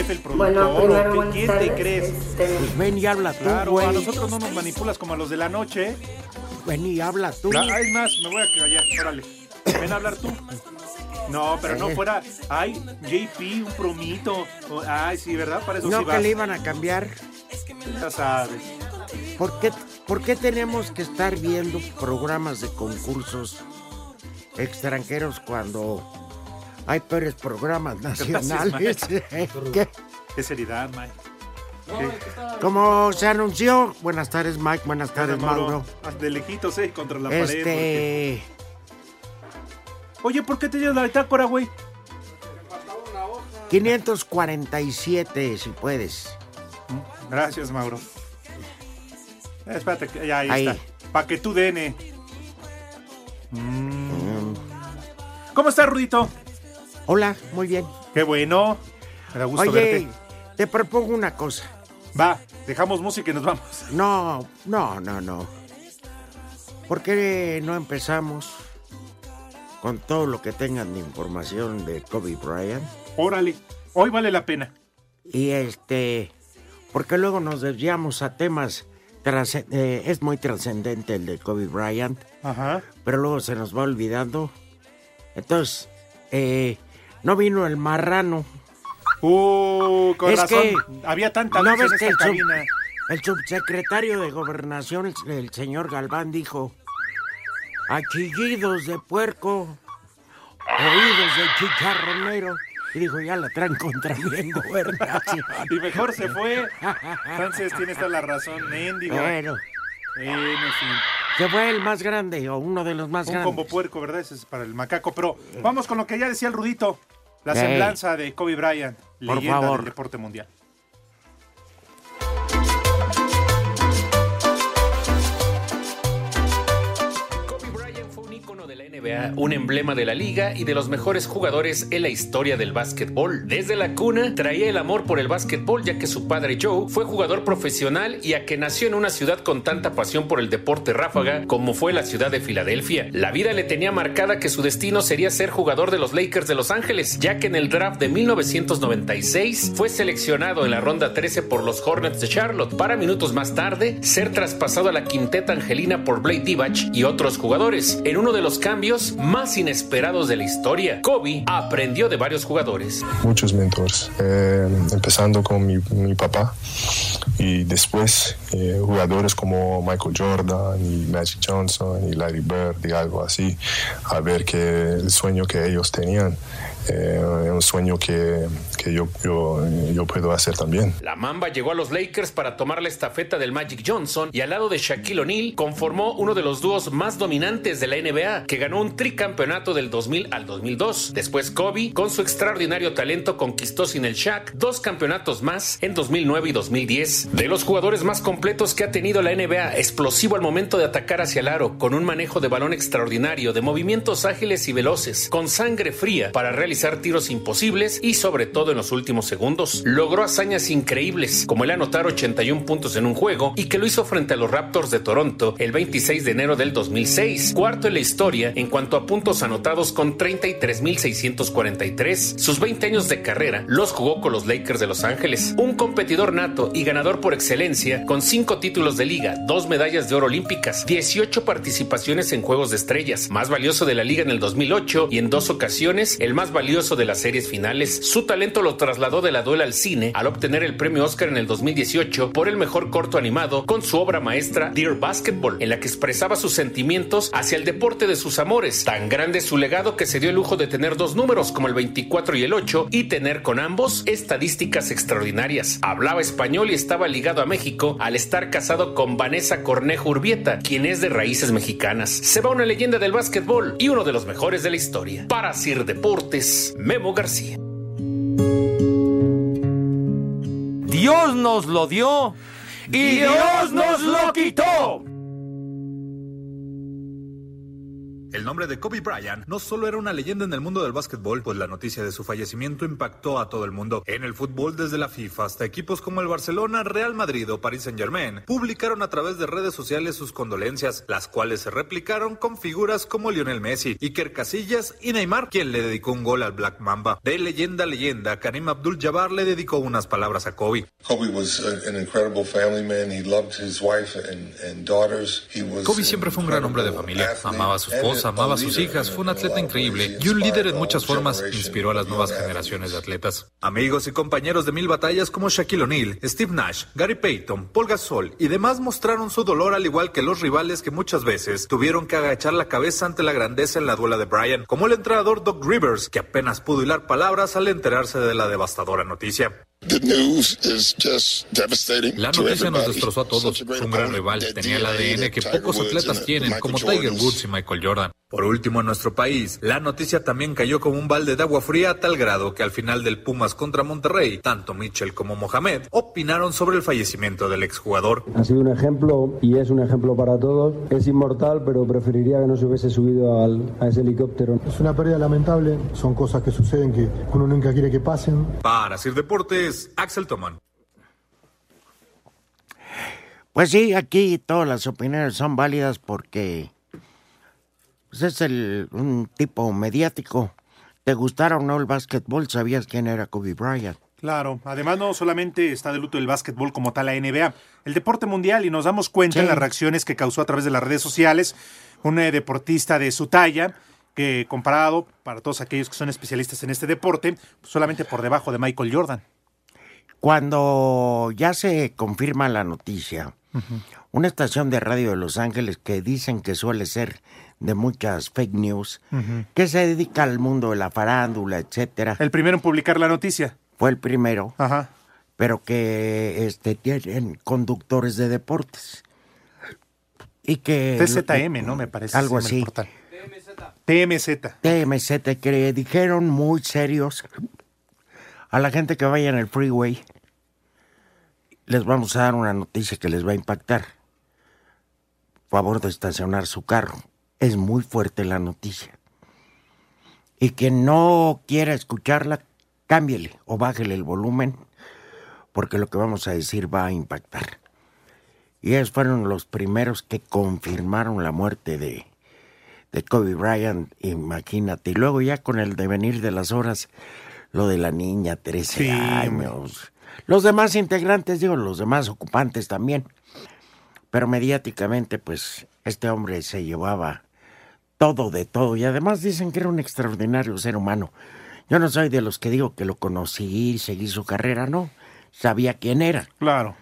Jefe, el productor? Bueno, ¿O primero, buenas ¿Quién tardes. te crees? Este, Pues ven y habla tú, Claro, güey. a nosotros no nos manipulas como a los de la noche. Ven y habla tú. La- Ay, más, me voy a callar, órale. Ven a hablar tú. No, pero no fuera. Ay, JP, un promito. O- Ay, sí, ¿verdad? Para eso no sí que vas. le iban a cambiar. Ya sabes. ¿Por qué, ¿Por qué tenemos que estar viendo programas de concursos extranjeros cuando hay peores programas nacionales? ¿Qué? Qué seriedad, Mike. Como se anunció, buenas tardes Mike, buenas tardes Mauro. De lejitos, eh, contra la pared. porque- Este, Oye, ¿por qué te llevas la bitácora, güey? 547 si puedes. Gracias, Mauro. Eh, espérate, ya ahí, Ahí. está. Pa' que tú dene. Mm. ¿Cómo estás, Rudito? Hola, muy bien. Qué bueno. Me da gusto Oye, verte. te propongo una cosa. Va, dejamos música y nos vamos. No, no, no, no. ¿Por qué no empezamos con todo lo que tengan de información de Kobe Bryant? Órale, hoy vale la pena. Y este, porque luego nos desviamos a temas, eh, es muy trascendente el de Kobe Bryant, Ajá. pero luego se nos va olvidando. Entonces, eh, no vino el marrano. Uh, con Es razón. que- Había tanta ¿No luz en ves que esta el, sub- cabina. el subsecretario de Gobernación, el, el señor Galván, dijo, a chillidos de puerco, oídos de chicharronero. Y dijo, ya la traen contra mí en gobernación. Y mejor se fue. Entonces tienes toda la razón, mendigo. Bueno, Bueno, en fin. que fue el más grande o uno de los más Un grandes. combo puerco, ¿verdad? Ese es para el macaco. Pero vamos con lo que ya decía el Rudito. La Ey. semblanza de Kobe Bryant, Por leyenda favor. del deporte mundial. Un emblema de la liga y de los mejores jugadores en la historia del básquetbol. Desde la cuna traía el amor por el básquetbol ya que su padre Joe fue jugador profesional y a que nació en una ciudad con tanta pasión por el deporte ráfaga como fue la ciudad de Filadelfia. La vida le tenía marcada que su destino sería ser jugador de los Lakers de Los Ángeles, ya que en el draft de 1996 fue seleccionado en la ronda 13 por los Hornets de Charlotte para minutos más tarde ser traspasado a la quinteta angelina por Blake Divac y otros jugadores en uno de los cambios más inesperados de la historia. Kobe aprendió de varios jugadores. muchos mentores, eh, empezando con mi, mi papá y después eh, jugadores como Michael Jordan y Magic Johnson y Larry Bird y algo así, a ver que el sueño que ellos tenían eh, un sueño que, que yo, yo, yo puedo hacer también. La Mamba llegó a los Lakers para tomar la estafeta del Magic Johnson y al lado de Shaquille O'Neal conformó uno de los dúos más dominantes de la NBA, que ganó un tricampeonato del 2000 al 2002. Después Kobe, con su extraordinario talento, conquistó sin el Shaq dos campeonatos más en 2009 y 2010. De los jugadores más completos que ha tenido la NBA, explosivo al momento de atacar hacia el aro, con un manejo de balón extraordinario, de movimientos ágiles y veloces, con sangre fría para realizar tiros imposibles y sobre todo en los últimos segundos. Logró hazañas increíbles, como el anotar 81 puntos en un juego y que lo hizo frente a los Raptors de Toronto el 26 de enero del 2006, cuarto en la historia en cuanto a puntos anotados con 33.643. Sus 20 años de carrera los jugó con los Lakers de Los Ángeles, un competidor nato y ganador por excelencia con 5 títulos de liga, 2 medallas de oro olímpicas, 18 participaciones en Juegos de Estrellas, más valioso de la liga en el 2008 y en dos ocasiones el más valioso de las series finales. Su talento lo trasladó de la duela al cine al obtener el premio Oscar en el 2018 por el mejor corto animado con su obra maestra Dear Basketball, en la que expresaba sus sentimientos hacia el deporte de sus amores. Tan grande su legado que se dio el lujo de tener dos números como el 24 y el 8 y tener con ambos estadísticas extraordinarias. Hablaba español y estaba ligado a México al estar casado con Vanessa Cornejo Urbieta, quien es de raíces mexicanas. Se va una leyenda del básquetbol y uno de los mejores de la historia. Para Sir Deportes, Memo García. Dios nos lo dio y Dios nos lo quitó. El nombre de Kobe Bryant no solo era una leyenda en el mundo del básquetbol, pues la noticia de su fallecimiento impactó a todo el mundo. En el fútbol, desde la FIFA hasta equipos como el Barcelona, Real Madrid o Paris Saint-Germain, publicaron a través de redes sociales sus condolencias, las cuales se replicaron con figuras como Lionel Messi, Iker Casillas y Neymar, quien le dedicó un gol al Black Mamba. De leyenda a leyenda, Karim Abdul-Jabbar le dedicó unas palabras a Kobe. Kobe was an incredible family man. He loved his wife and, and daughters. He was Kobe siempre fue un gran hombre de familia, amaba a su esposa, amaba a sus hijas, fue un atleta increíble y un líder en muchas formas, inspiró a las nuevas generaciones de atletas. Amigos y compañeros de mil batallas como Shaquille O'Neal, Steve Nash, Gary Payton, Paul Gasol y demás mostraron su dolor al igual que los rivales que muchas veces tuvieron que agachar la cabeza ante la grandeza en la duela de Bryant, como el entrenador Doc Rivers, que apenas pudo hilar palabras al enterarse de la devastadora noticia. La noticia nos destrozó a todos. Fue un gran rival. Tenía el ADN que pocos atletas tienen, como Tiger Woods y Michael Jordan. Por último, en nuestro país, la noticia también cayó como un balde de agua fría a tal grado que al final del Pumas contra Monterrey, tanto Mitchell como Mohamed opinaron sobre el fallecimiento del exjugador. Ha sido un ejemplo y es un ejemplo para todos. Es inmortal, pero preferiría que no se hubiese subido al, a ese helicóptero. Es una pérdida lamentable. Son cosas que suceden que uno nunca quiere que pasen. Para Sir Deportes, Axel Toman. Pues sí, aquí todas las opiniones son válidas porque pues es el, un tipo mediático. ¿Te gustara o no el básquetbol? ¿Sabías quién era Kobe Bryant? Claro, además no solamente está de luto el básquetbol como tal la NBA, el deporte mundial y nos damos cuenta Sí. en las reacciones que causó a través de las redes sociales un eh, deportista de su talla que comparado para todos aquellos que son especialistas en este deporte, pues, solamente por debajo de Michael Jordan. Cuando ya se confirma la noticia, una estación de radio de Los Ángeles que dicen que suele ser de muchas fake news, que se dedica al mundo de la farándula, etcétera. El primero en publicar la noticia. Fue el primero, Ajá. pero que este tienen conductores de deportes. Y que TZM, ¿no? Me parece. Algo así. portal. TMZ. TMZ que dijeron muy serios a la gente que vaya en el freeway. Les vamos a dar una noticia que les va a impactar. Favor de estacionar su carro. Es muy fuerte la noticia. Y quien no quiera escucharla, cámbiele o bájele el volumen, porque lo que vamos a decir va a impactar. Y ellos fueron los primeros que confirmaron la muerte de, de Kobe Bryant, imagínate. Y luego ya con el devenir de las horas, lo de la niña, 13 Sí, años. Los demás integrantes, digo, los demás ocupantes también. Pero mediáticamente, pues, este hombre se llevaba todo de todo. Y además dicen que era un extraordinario ser humano. Yo no soy de los que digo que lo conocí, seguí su carrera, no. Sabía quién era. Claro.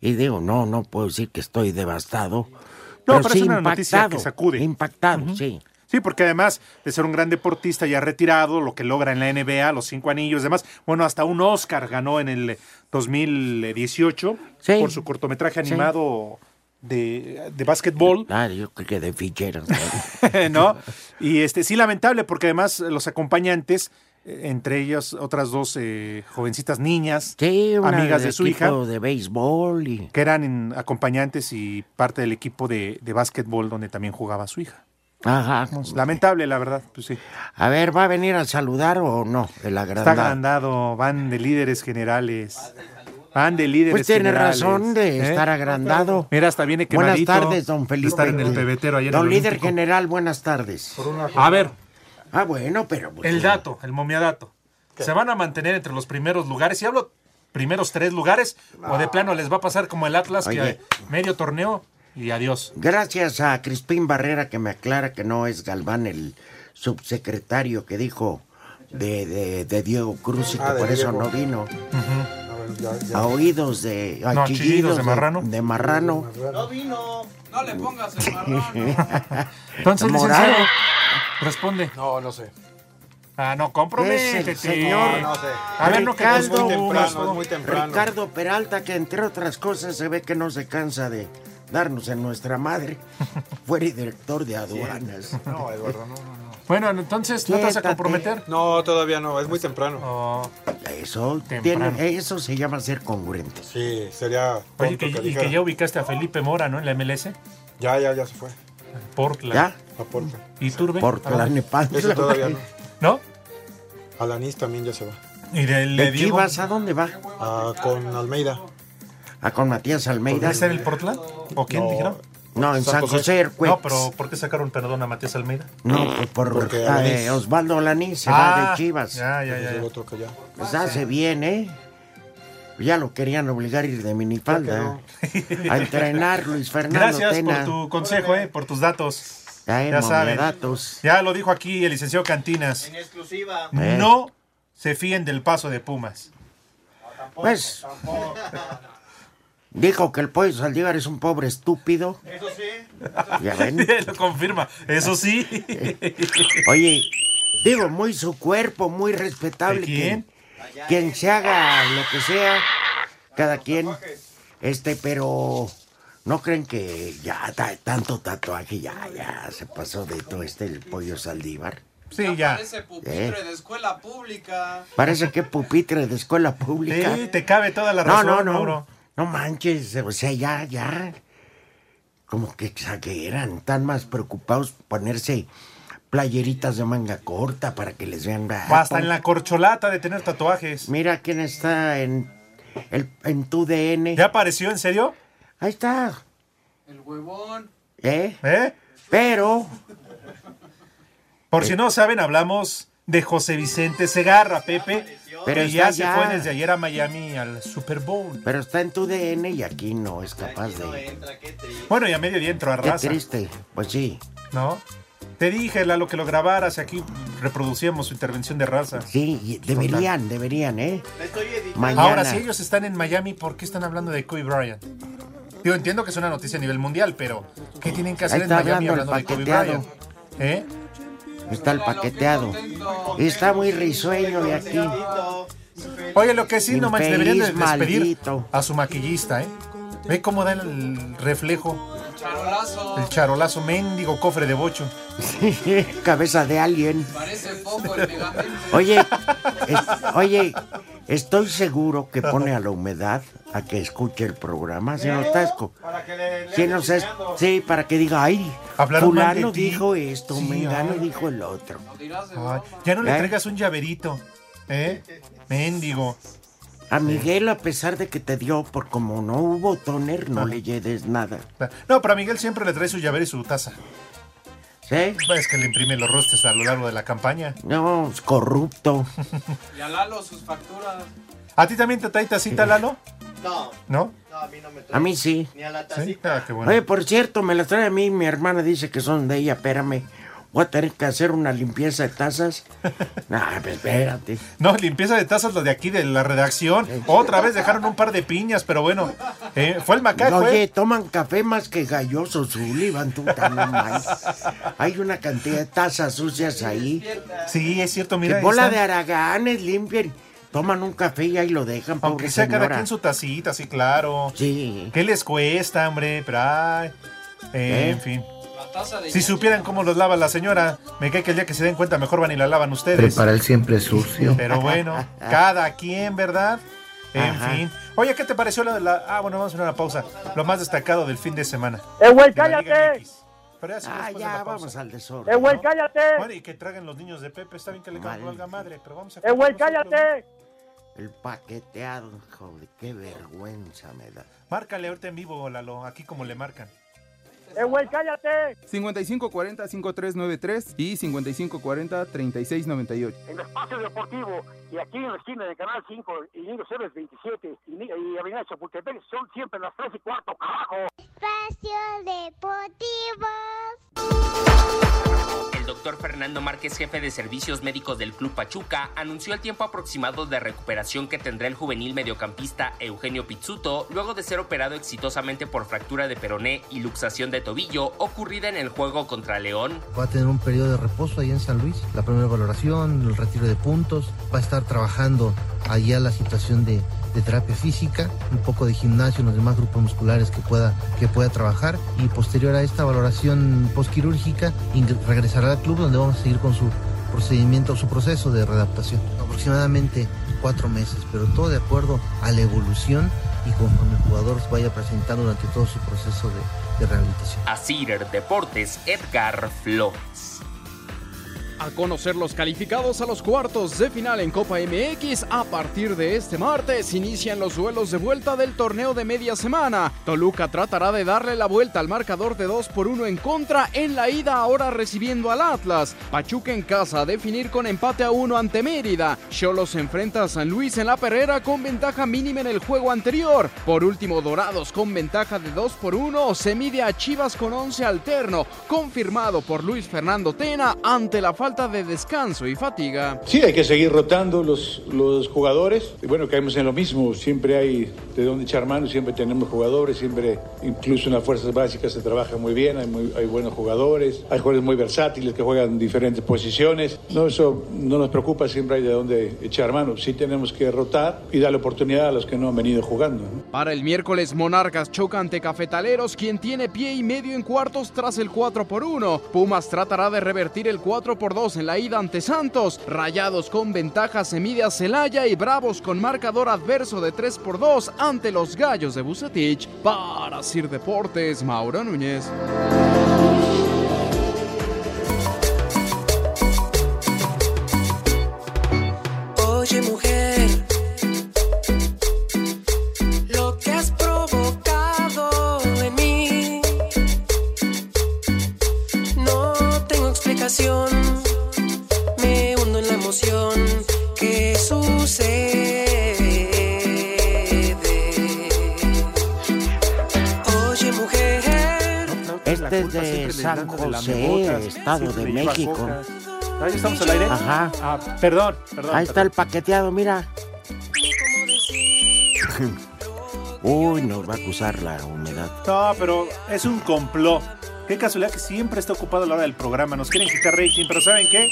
Y digo, no, no puedo decir que estoy devastado. No, pero pero sí es una noticia impactado. que sacude. Impactado. Sí, Sí, porque además de ser un gran deportista ya retirado, lo que logra en la NBA, los cinco anillos, demás, bueno, hasta un Oscar ganó en el 2018 Sí. por su cortometraje Sí. animado de, de básquetbol. Ah, yo creo que de ficheros. ¿no? Y este sí lamentable porque además los acompañantes, eh, entre ellas otras dos eh, jovencitas niñas, Sí, una amigas de, su hija, de béisbol y... que eran acompañantes y parte del equipo de, de básquetbol donde también jugaba su hija. Ajá. Pues, lamentable, la verdad, pues sí. A ver, ¿va a venir a saludar o no? El Está agrandado. agrandado, van de líderes generales. Van de líderes Pues tiene generales, razón de ¿eh? estar agrandado. Mira, hasta viene Buenas quemadito. tardes, don de Felipe. Estar en el pebetero ayer en Don el líder Olímpico. general, buenas tardes. A ver, Ah, bueno, pero... pues, el dato, el momiadato. ¿Se van a mantener entre los primeros lugares? Si hablo primeros tres lugares, o de plano les va a pasar como el Atlas, Oye. que medio torneo y adiós. Gracias a Crispín Barrera que me aclara que no es Galván el subsecretario que dijo de, de- de Diego Cruz y que Ah, por eso Diego. no vino. A ver, ya- ya. A oídos de... a No, chillidos chillidos de marrano. De marrano. No vino. No le pongas el marrano. Entonces, Morado. licenciado, responde. No, no sé. Ah, no, comprométete. señor No sé. A ver, no que muy temprano, es muy temprano. Ricardo Peralta, que entre otras cosas se ve que no se cansa de darnos en nuestra madre. Fue director de aduanas. No, Eduardo, no, no, no. Bueno, entonces, ¿no te vas a comprometer? No, todavía no, es muy temprano. Oh, Eso, Temprano. tiene, eso se llama ser congruente. Sí, sería Oye, tonto que, que y que ya ubicaste a Felipe Mora, ¿no? En la MLS. Ya, ya, ya se fue. Portland. ¿Ya? A Portland. ¿Y Turbe? Por ¿A dónde? Tlalnepantla. Ese todavía no. ¿No? Alanís también ya se va. ¿Y ¿De de Diego? Chivas a dónde va? Ah, con Almeida. ¿A con Matías Almeida? ¿Es en el Portland? ¿O quién No. dijeron? No, en San San José. José. No, pero ¿por qué sacaron perdón a Matías Almeida? No, pues por Porque ah, eh, Osvaldo Alaní se va de Chivas. Ya, ya, ya. ya. otro que ya. Pues hace bien, ¿eh? Ya lo querían obligar a ir de minifalda. A entrenar, Luis Fernando Gracias Tena. por tu consejo, eh, por tus datos. Ay, ya saben. datos. Ya lo dijo aquí el licenciado Cantinas. En exclusiva. Eh. No se fíen del paso de Pumas. Pues, dijo que el pollo Saldívar es un pobre estúpido. Eso sí. Ya ven. lo confirma. Eso sí. Oye, digo, muy su cuerpo, muy respetable. Quien, quien se haga lo que sea, cada quien. Este, pero no creen que ya ta- tanto tatuaje ya, ya se pasó de todo este el pollo Saldívar. Sí, ya. Parece pupitre Eh. de escuela pública. Parece que pupitre de escuela pública. Sí, te cabe toda la no, razón, no, no. Mauro. No manches, o sea, ya, ya. Como que exageran, están más preocupados por ponerse playeritas de manga corta para que les vean. ah, Hasta pon- en la corcholata de tener tatuajes. Mira quién está en, el, en tu DN. ¿Ya apareció, en serio? Ahí está, El huevón. ¿eh? ¿Eh? Pero, Por si no saben, hablamos de José Vicente Segarra, Pepe. Pero que ya se fue desde ayer a Miami al Super Bowl. pero está en tu DN y aquí no es capaz de. Entra, qué. Bueno, y a medio día entró a Qué raza, triste, pues sí. ¿no? Te dije, Lalo, que lo grabaras y aquí reproducíamos su intervención de raza. Sí, y deberían, deberían, ¿eh? Estoy editando. Mañana. Ahora, si ellos están en Miami, ¿por qué están hablando de Kobe Bryant? Yo entiendo que es una noticia a nivel mundial, pero ¿qué tienen que hacer en Miami hablando hablando de Kobe. Bryant? ¿Eh? Está el paqueteado. Y está muy risueño de aquí. Oye, lo que sí, no manches, deberían de despedir maldito. a su maquillista, ¿eh? Ve cómo da el reflejo, Charolazo. el charolazo mendigo cofre de bocho. Cabeza de alguien. Parece foco el pegamento. Oye, es- oye, estoy seguro que pone a la humedad a que escuche el programa, si no está esco- Para que le, sí, para que diga, ay, Hablaron fulano dijo esto, Sí, mengano ay. dijo el otro. Ay, ya no le ¿Eh? traigas un llaverito, ¿eh? Mendigo. A Miguel, a pesar de que te dio, por como no hubo toner, no le lleves nada. No, pero a Miguel siempre le trae su llavero y su taza. ¿Sí? Es que le imprime los rostes a lo largo de la campaña. No, es corrupto. Y a Lalo sus facturas. ¿A ti también te trae tacita, Lalo? No. ¿No? No, a mí no me trae. A mí sí. Ni a la ¿Sí? tacita. Ah, qué bueno. Oye, por cierto, me las trae a mí, mi hermana dice que son de ella, espérame. Voy a tener que hacer una limpieza de tazas. Nah, pues, espérate. No, limpieza de tazas, lo de aquí de la redacción. Otra vez dejaron un par de piñas, pero bueno. eh, fue el macaco, Oye, ¿eh? toman café más que galloso, Sullivan, tú también. Hay una cantidad de tazas sucias ahí. Sí, es cierto, mira. Que bola están. de araganes limpien. Toman un café y ahí lo dejan, Aunque sea cada quien su tacita, sí, claro. Sí. ¿Qué les cuesta, hombre? Pero, ay. Eh, ¿Eh? En fin. La taza de Si supieran cómo los lava la señora, me cae que el día que se den cuenta mejor van y la lavan ustedes. Prepara el siempre sucio. Pero bueno, cada quien, ¿verdad? En Ajá. fin. Oye, ¿qué te pareció lo de la... Ah, bueno, vamos a hacer una pausa. Lo más destacado del fin de semana. ¡Eh, güey, la cállate! Pero Ah, de ya, la vamos al desorden. ¡Eh, güey, ¿no? cállate! Bueno, y que traigan los niños de Pepe. Está bien que le Vale. valga madre, pero vamos a... ¡Eh, güey, cállate! El paqueteado, joder, qué vergüenza me da. Márcale ahorita en vivo, Lalo, aquí como le marcan. ¡Eh, güey, cállate! 5540-5393 y 5540-3698. En Espacio Deportivo y aquí en la esquina de Canal 5 y Niños Héroes 27 y, y Avenida Chapultepec son siempre las 3 y cuarto, carajo. Espacio Deportivo. El doctor Fernando Márquez, jefe de servicios médicos del Club Pachuca, anunció el tiempo aproximado de recuperación que tendrá el juvenil mediocampista Eugenio Pizzuto luego de ser operado exitosamente por fractura de peroné y luxación de tobillo ocurrida en el juego contra León. Va a tener un periodo de reposo ahí en San Luis, la primera valoración, el retiro de puntos, va a estar trabajando allá la situación de, terapia física, un poco de gimnasio los demás grupos musculares que pueda, que pueda trabajar y posterior a esta valoración postquirúrgica regresará al club donde vamos a seguir con su procedimiento, su proceso de readaptación. Aproximadamente cuatro meses, pero todo de acuerdo a la evolución y conforme el jugador vaya presentando durante todo su proceso de, de rehabilitación. Asir Deportes, Edgar Flores. A conocer los calificados a los cuartos de final en Copa MX, a partir de este martes inician los duelos de vuelta del torneo de media semana. Toluca tratará de darle la vuelta al marcador de 2 por 1 en contra en la ida ahora recibiendo al Atlas. Pachuca en casa a definir con empate a 1 ante Mérida. Cholos enfrenta a San Luis en la perrera con ventaja mínima en el juego anterior. Por último, Dorados con ventaja de 2 por 1 se mide a Chivas con 11 alterno, confirmado por Luis Fernando Tena ante la falta de descanso y fatiga. Sí, hay que seguir rotando los, los jugadores. Y bueno, caemos en lo mismo. Siempre hay de dónde echar mano, siempre tenemos jugadores, siempre, incluso en las fuerzas básicas se trabaja muy bien, hay, muy- hay buenos jugadores, hay jugadores muy versátiles que juegan en diferentes posiciones. No, eso no nos preocupa, siempre hay de dónde echar mano. Sí tenemos que rotar y darle oportunidad a los que no han venido jugando. ¿no? Para el miércoles, Monarcas choca ante Cafetaleros, quien tiene pie y medio en cuartos tras el 4 por 1. Pumas tratará de revertir el 4 por 2 en la ida ante Santos. Rayados con ventaja se a Celaya y Bravos con marcador adverso de 3 por 2 ante los Gallos de Bucetich. Para Sir Deportes, Mauro Núñez. Oye mujer, lo que has provocado en mí, no tengo explicación, de San José, Estado de México. Ahí estamos al aire. Ajá. Ah, perdón, perdón. Ahí está el paqueteado, mira. Uy, nos va a acusar la humedad. No, pero es un complot. Qué casualidad que siempre está ocupado a la hora del programa. Nos quieren quitar rating, pero ¿saben qué?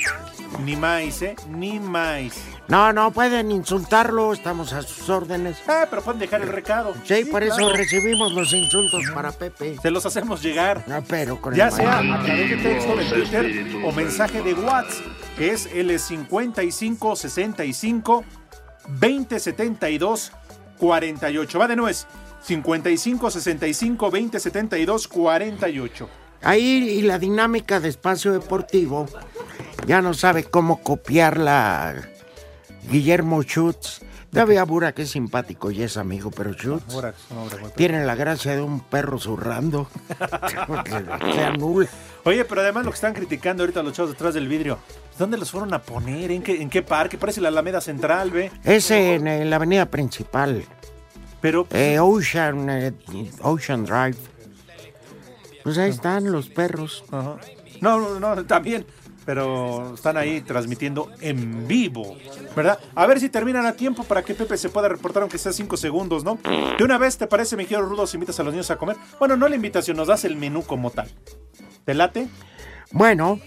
Ni más, ¿eh? Ni más. No, no pueden insultarlo, estamos a sus órdenes. Ah, pero pueden dejar el recado. Sí, por eso recibimos los insultos para Pepe. Se los hacemos llegar. No, pero con Ya el sea a través de texto de Twitter o mensaje de WhatsApp, que es el 55 65 20 72 48. Va de es 55 65 20 72 48. Ahí y la dinámica de espacio deportivo ya no sabe cómo copiarla Guillermo Schutz. Todavía Bura que es simpático y es amigo, pero Schutz muy- tiene la gracia de un perro zurrando. Oye, pero además lo que están criticando ahorita los chavos detrás del vidrio, ¿dónde los fueron a poner? ¿En qué, en qué parque? Parece la Alameda Central, ¿ve? Es en, eh, la avenida principal. Pero. Eh, Ocean, eh, Ocean Drive. Pues ahí están los perros. No, no, no, también. Pero están ahí transmitiendo en vivo, ¿verdad? A ver si terminan a tiempo para que Pepe se pueda reportar, aunque sea cinco segundos, ¿no? De una vez, ¿te parece, mi querido Rudo, si invitas a los niños a comer? Bueno, no la invitación, nos das el menú como tal. ¿Te late? Bueno,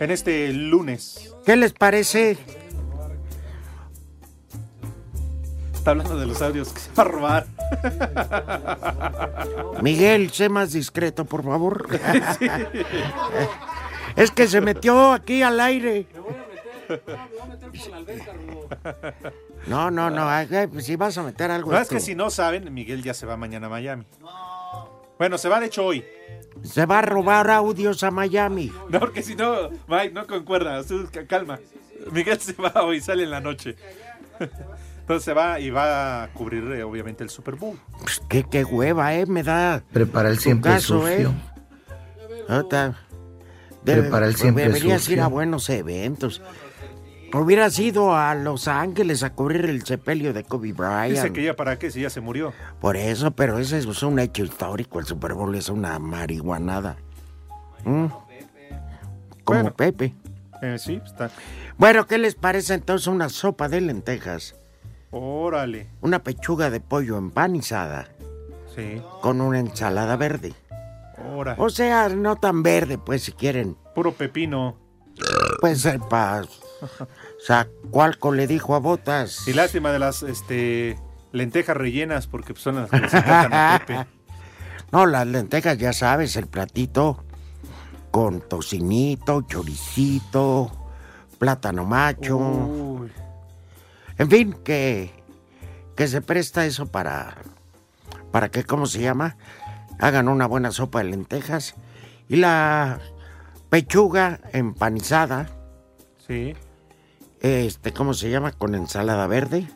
En este lunes. ¿qué les parece? Está hablando de los audios que se va a robar. Miguel, sé más discreto, por favor. Es que se metió aquí al aire. No, no, no. ay, ay, pues Si vas a meter algo. No, es tú. que si no saben, Miguel ya se va mañana a Miami. Bueno, se va de hecho hoy. Se va a robar audios a Miami. No, porque si no, Mike, no concuerda. Calma. Miguel se va hoy, sale en la noche. Entonces se va y va a cubrir, eh, obviamente, el Super Bowl. Pues qué, qué hueva, ¿eh? Me da. Prepara el siempre caso, sucio. ¿eh? Ahorita- Prepara el siempre Deberías ir a buenos eventos. Hubieras ido a Los Ángeles a cubrir el sepelio de Kobe Bryant. Dice que ya para qué, si ya se murió. Por eso, pero ese es un hecho histórico. El Super Bowl es una marihuanada. ¿Mm? Como Pepe. Eh, sí, está. Bueno, ¿qué les parece entonces una sopa de lentejas? Órale. Una pechuga de pollo empanizada Sí. con una ensalada verde. O sea, no tan verde, pues, si quieren. Puro pepino. Pues, el pa... O sea, Cualco le dijo a Botas. Y lástima de las este, lentejas rellenas, porque son las que se a Pepe. No, las lentejas, ya sabes, el platito con tocinito, choricito, plátano macho. Uy. En fin, que, que se presta eso para, para que, ¿cómo se llama? Hagan una buena sopa de lentejas y la pechuga empanizada, Sí. este, ¿cómo se llama? Con ensalada verde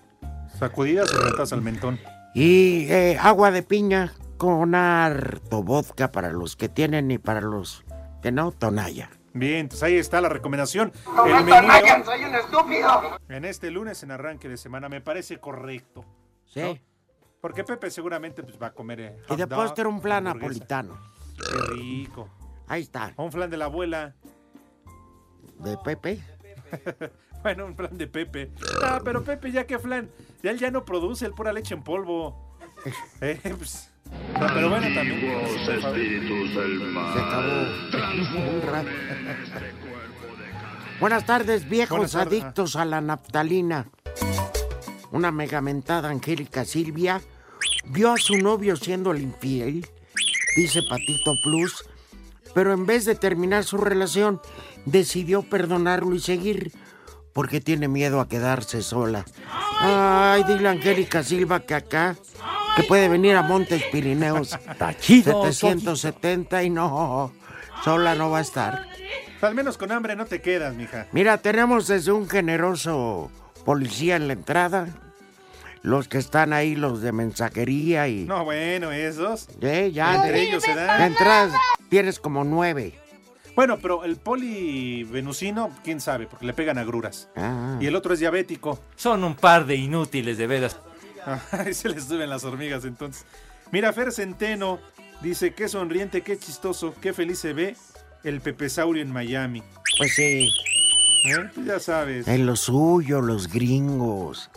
Sacudidas o rentas al mentón. y eh, agua de piña con harto vodka para los que tienen y para los que no, tonalla. Bien, entonces ahí está la recomendación. No El me menú soy un estúpido. En este lunes, en arranque de semana, me parece correcto. Sí. ¿no? Porque Pepe seguramente pues, va a comer. eh, Y de postre un plan hamburguesa. napolitano. Qué rico. Ahí está. O un flan de la abuela. De Pepe. Bueno, un flan de Pepe. Ah, pero Pepe, ya que flan. Ya él ya no produce el pura leche en polvo. Eh, pues, no, pero bueno, también. espíritus del Se acabó. Un rato. Buenas tardes, viejos Buenas tardes. adictos a la naftalina. Una megamentada Angélica Silvia vio a su novio siendo el infiel, dice Patito Plus, pero en vez de terminar su relación, decidió perdonarlo y seguir, porque tiene miedo a quedarse sola. Ay, dile a Angélica Silva que acá, que puede venir a Montes Pirineos. chido, 770 y no, sola no va a estar. Al menos con hambre no te quedas, mija. Mira, tenemos desde un generoso policía en la entrada, los que están ahí, los de mensajería y... No, bueno, esos. Eh, ya, Entre de, ellos se de dan. entrada tienes como nueve. Bueno, pero el poli venusino, quién sabe, porque le pegan agruras. Ah. Y el otro es diabético. Son un par de inútiles, de veras. Ahí se les suben las hormigas entonces. Mira, Fer Centeno dice, qué sonriente, qué chistoso, qué feliz se ve el pepesaurio en Miami. Pues sí, ¿Eh? Pues ya sabes. en lo suyo, los gringos,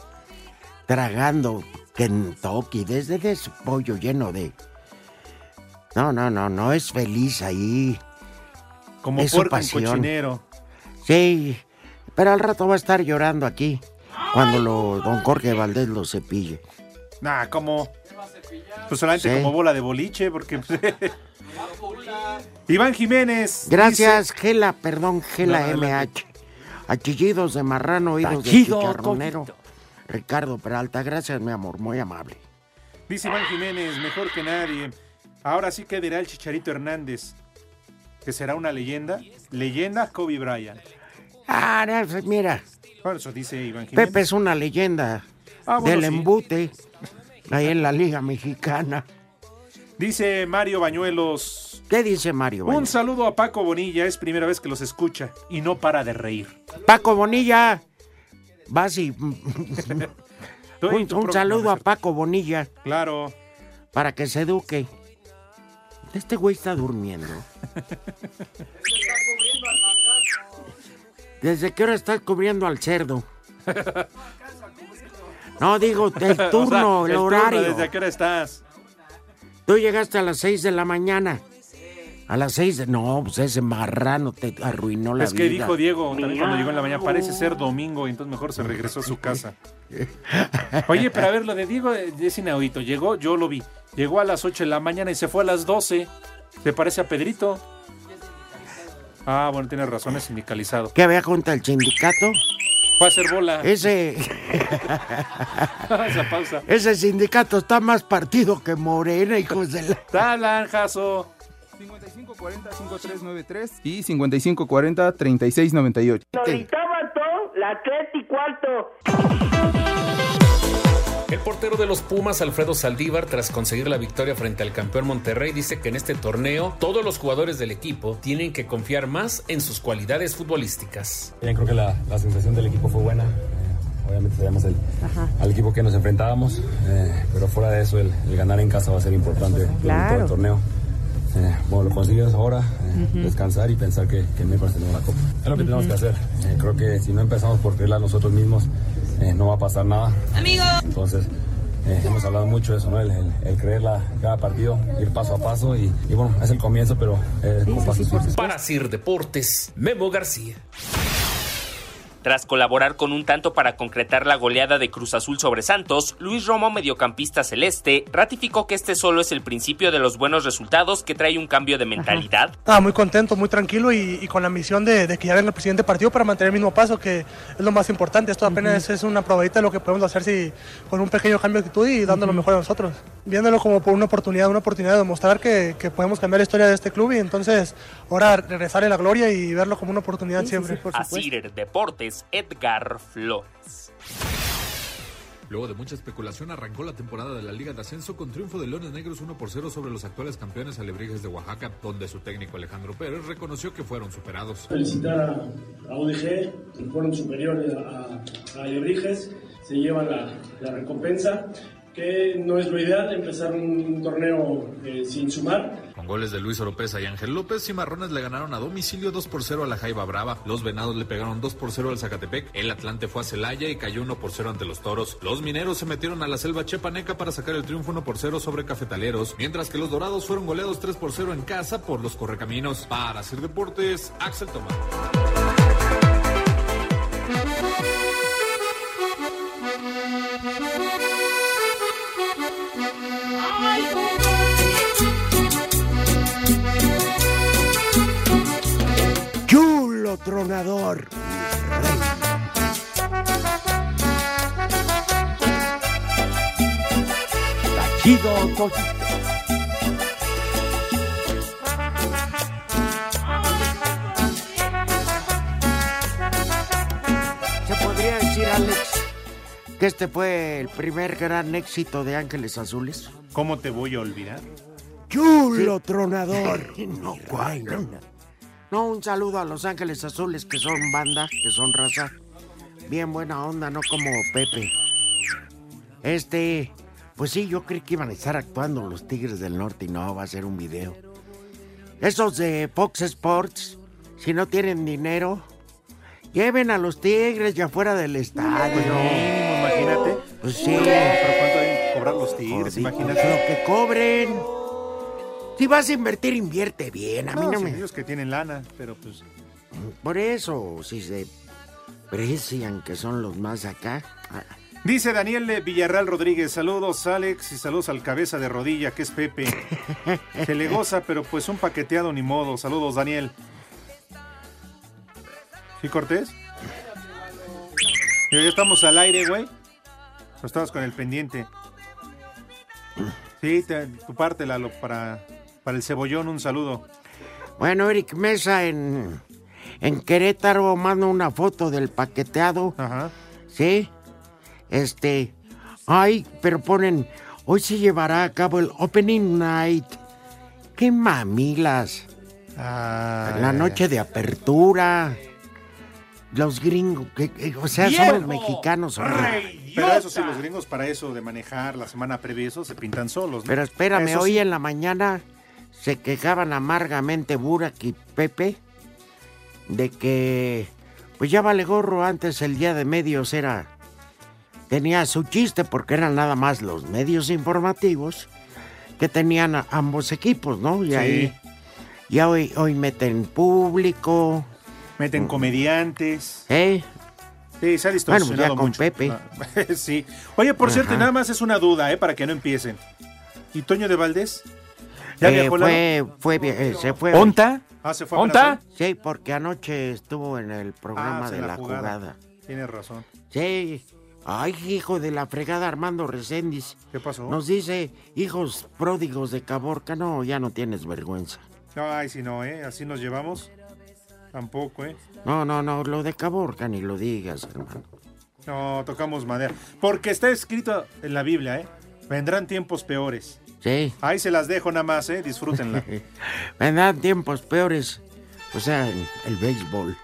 tragando Kentucky, desde de pollo lleno de... No, no, no, no es feliz ahí. Como es puerco pasión. cochinero. Sí, pero al rato va a estar llorando aquí cuando lo, don Jorge Valdés lo cepille. Nah, como... Pues solamente Sí. como bola de boliche, porque... pues, Iván Jiménez. Gracias, Gela, perdón, Gela No. MH. Achillidos de marrano, oídos de chicharronero. Ricardo Peralta, gracias, mi amor, muy amable. Dice Iván Jiménez, mejor que nadie. Ahora sí que dirá el Chicharito Hernández, que será una leyenda. Leyenda Kobe Bryant. Ah, no, mira, Bueno, eso dice Iván Jiménez. Pepe es una leyenda Ah, bueno, del sí. embute ahí en la Liga Mexicana. Dice Mario Bañuelos. ¿Qué dice Mario? Un Bañuelos? saludo a Paco Bonilla, es primera vez que los escucha y no para de reír. Paco Bonilla, vas y... Un, saludo a Paco Bonilla Claro. para que se eduque. Este güey está durmiendo. ¿Desde qué hora estás cubriendo al cerdo? No, digo, el O sea, turno, el, turno, horario. ¿Desde qué hora estás? Tú llegaste a las 6 de la mañana. A las 6 de... No, pues ese marrano te arruinó la Es que vida. dijo Diego también cuando llegó en la mañana, parece ser domingo y entonces mejor se regresó a su casa. Oye, pero a ver, lo de Diego es inaudito. Llegó, yo lo vi. Llegó a las 8 de la mañana y se fue a las 12. ¿Te parece a Pedrito? Ah, bueno, tienes razón, es sindicalizado. ¿Qué había junto al sindicato? Fue a hacer bola. Ese... Esa pausa. Ese sindicato está más partido que Morena, hijos de la... Talanjazo. 5540-5393 y 5540-3698. todo, la tres y cuarto. El portero de los Pumas, Alfredo Saldívar, tras conseguir la victoria frente al campeón Monterrey, dice que en este torneo todos los jugadores del equipo tienen que confiar más en sus cualidades futbolísticas. Bien, creo que la, la sensación del equipo fue buena. Eh, obviamente sabíamos el, al equipo que nos enfrentábamos, eh, pero fuera de eso el, el ganar en casa va a ser importante durante Claro. todo el torneo. Eh, bueno, lo consigues ahora, eh, descansar y pensar que, que el miércoles tenemos la copa. Es lo que tenemos que hacer. Eh, creo que si no empezamos por creerla nosotros mismos, eh, no va a pasar nada. Amigos. Entonces, eh, hemos hablado mucho de eso, ¿no? El, el- el creerla cada partido, ir paso a paso y, y bueno, es el comienzo, pero eh, con pasos firmes. Para Sir Deportes, Memo García. Tras colaborar con un tanto para concretar la goleada de Cruz Azul sobre Santos, Luis Romo, mediocampista celeste, ratificó que este solo es el principio de los buenos resultados que trae un cambio de mentalidad. Ah, muy contento, muy tranquilo y, y con la misión de, de que ya venga el presidente partido para mantener el mismo paso, que es lo más importante. Esto apenas es una probadita de lo que podemos hacer si con un pequeño cambio de actitud y dando lo mejor a nosotros. Viéndolo como por una oportunidad, una oportunidad de demostrar que, que podemos cambiar la historia de este club y entonces ahora regresar en la gloria y verlo como una oportunidad siempre. A Cider Deportes, Edgar Flores. Luego de mucha especulación, arrancó la temporada de la Liga de Ascenso con triunfo de Leones Negros 1 por 0 sobre los actuales campeones Alebrijes de Oaxaca, donde su técnico Alejandro Pérez reconoció que fueron superados. Felicitar a, a UDG, que fueron superiores a, a Alebrijes, se llevan la, la recompensa, que no es lo ideal empezar un torneo eh, sin sumar. Con goles de Luis Oropesa y Ángel López, Cimarrones le ganaron a domicilio 2 por 0 a la Jaiba Brava. Los Venados le pegaron 2 por 0 al Zacatepec. El Atlante fue a Celaya y cayó 1 por 0 ante los Toros. Los Mineros se metieron a la Selva Chepaneca para sacar el triunfo 1 por 0 sobre Cafetaleros, mientras que los Dorados fueron goleados 3 por 0 en casa por los Correcaminos. Para hacer deportes, Axel Tomás. Tronador. Está chido, Toñito. Se podría decir, Alex, que este fue el primer gran éxito de Ángeles Azules. ¿Cómo te voy a olvidar? Chulo tronador. no, no. No, un saludo a Los Ángeles Azules, que son banda, que son raza. Bien buena onda, no como Pepe. Este, pues sí, yo creí que iban a estar actuando los Tigres del Norte y no, va a ser un video. Esos de Fox Sports, si no tienen dinero, lleven a los Tigres ya fuera del estadio. mínimo, imagínate. Pues sí. Pero ¿cuánto deben cobrar los tigres? Jodido, Imagínate. Lo que cobren. Si vas a invertir, invierte bien. A mí No, no, sí, me. ellos que tienen lana, pero pues... Por eso, si se precian que son los más acá. ah, Dice Daniel Villarreal Rodríguez, saludos Alex y saludos al cabeza de rodilla que es Pepe. Se le goza, pero pues un paqueteado ni modo. Saludos Daniel. ¿Sí, Cortés? Ya estamos al aire, güey. O estamos con el pendiente. Sí, te- tu parte, Lalo, para, para el cebollón, un saludo. Bueno, Eric Mesa en, en Querétaro manda una foto del paqueteado. Ajá. Sí. Este. Ay, pero ponen. Hoy se llevará a cabo el Opening Night. ¡Qué mamilas! La noche de apertura. Los gringos, que- que- o sea, son los mexicanos. hombre. Pero eso sí, los gringos para eso de manejar la semana previa, eso se pintan solos. ¿no? Pero espérame, Eso hoy sí. en la mañana se quejaban amargamente Burak y Pepe de que, pues ya vale gorro, antes el día de medios era, tenía su chiste porque eran nada más los medios informativos que tenían a ambos equipos, ¿no? Y Sí. ahí, ya hoy, hoy meten público. Meten comediantes. ¿Eh? Sí, se ha Bueno, distorsionado pues ya con mucho. Pepe. Ah, sí. Oye, por cierto, nada más es una duda, ¿eh? Para que no empiecen. ¿Y Toño de Valdés? ¿Ya Eh, viajó fue, fue, eh, se fue. ¿Onta? Ah, se fue ¿Onta? Sí, porque anoche estuvo en el programa Ah, de la, jugada. Tienes razón. Sí. Ay, hijo de la fregada Armando Reséndiz. ¿Qué pasó? Nos dice, hijos pródigos de Caborca. No, ya no tienes vergüenza. No, ay, si no, ¿eh? Así nos llevamos. Tampoco, ¿eh? No, no, no, lo de Caborca ni lo digas, hermano. No, tocamos madera. Porque está escrito en la Biblia, ¿eh? Vendrán tiempos peores. Sí. Ahí se las dejo nada más, ¿eh? Disfrútenla. Vendrán tiempos peores. O sea, el béisbol.